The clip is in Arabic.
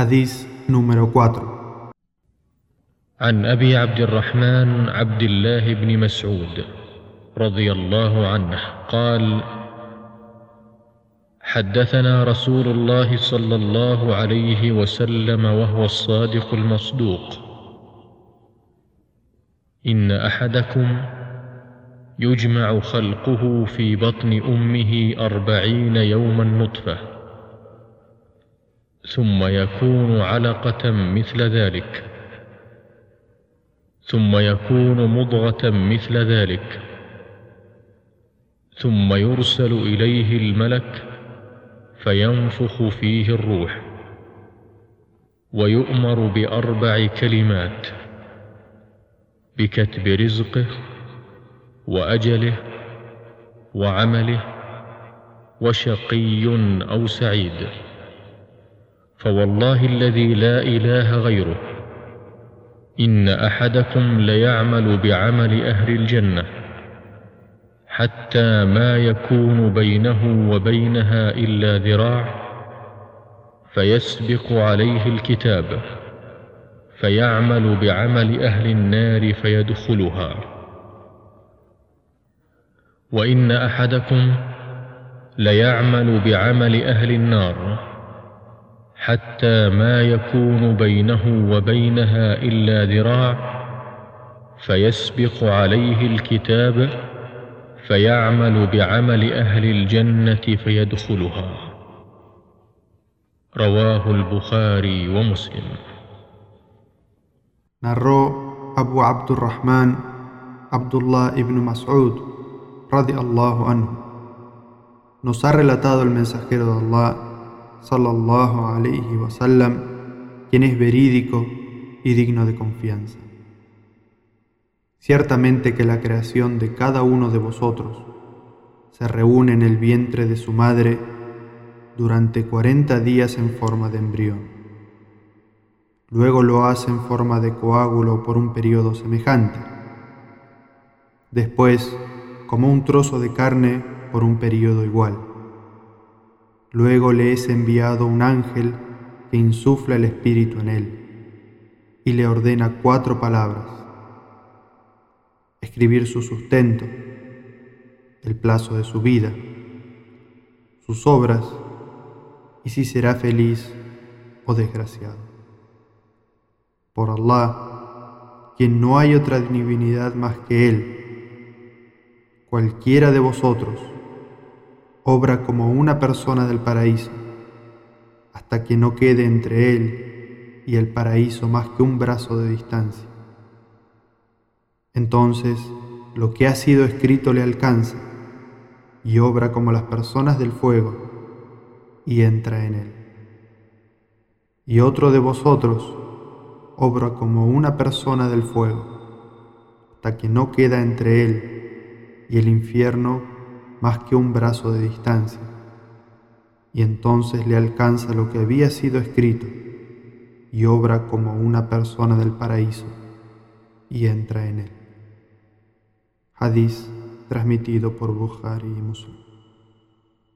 Hadís número 4 عن أبي عبد الرحمن عبد الله بن مسعود رضي الله عنه قال حدثنا رسول الله صلى الله عليه وسلم وهو الصادق المصدوق. إن أحدكم يجمع خلقه في بطن أمه أربعين يوما نطفة. ثم يكون علقة مثل ذلك. ثم يكون مضغة مثل ذلك. ثم يرسل إليه الملك فينفخ فيه الروح ويؤمر بأربع كلمات بكتب رزقه وأجله وعمله وشقي أو سعيد. فوالله الذي لا إله غيره. إن أحدكم ليعمل بعمل أهل الجنة حتى ما يكون بينه وبينها إلا ذراع فيسبق عليه الكتاب فيعمل بعمل أهل النار فيدخلها. وإن أحدكم ليعمل بعمل أهل النار حتى ما يكون بينه وبينها إلا ذراع فيسبق عليه الكتاب فيعمل بعمل أهل الجنة فيدخلها رواه البخاري ومسلم Narró Abu Abdurrahman Abdullah ibn Mas'ud radiallahu anhu. Nos ha relatado el mensajero de Allah sallallahu alayhi wasallam, quien es verídico y digno de confianza. Ciertamente que la creación de cada uno de vosotros se reúne en el vientre de su madre durante cuarenta días en forma de embrión. Luego lo hace en forma de coágulo por un periodo semejante. Después, como un trozo de carne por un periodo igual. Luego le es enviado un ángel que insufla el espíritu en él y le ordena cuatro palabras. Escribir su sustento, el plazo de su vida, sus obras y si será feliz o desgraciado por Allah, quien no hay otra divinidad más que Él. Cualquiera de vosotros obra como una persona del paraíso, hasta que no quede entre Él y el paraíso más que un brazo de distancia. Entonces, lo que ha sido escrito le alcanza y obra como las personas del fuego y entra en él. Y otro de vosotros obra como una persona del fuego, hasta que no queda entre él y el infierno más que un brazo de distancia, y entonces le alcanza lo que había sido escrito, y obra como una persona del paraíso, y entra en él. Hadís transmitido por Bukhari y Muslim.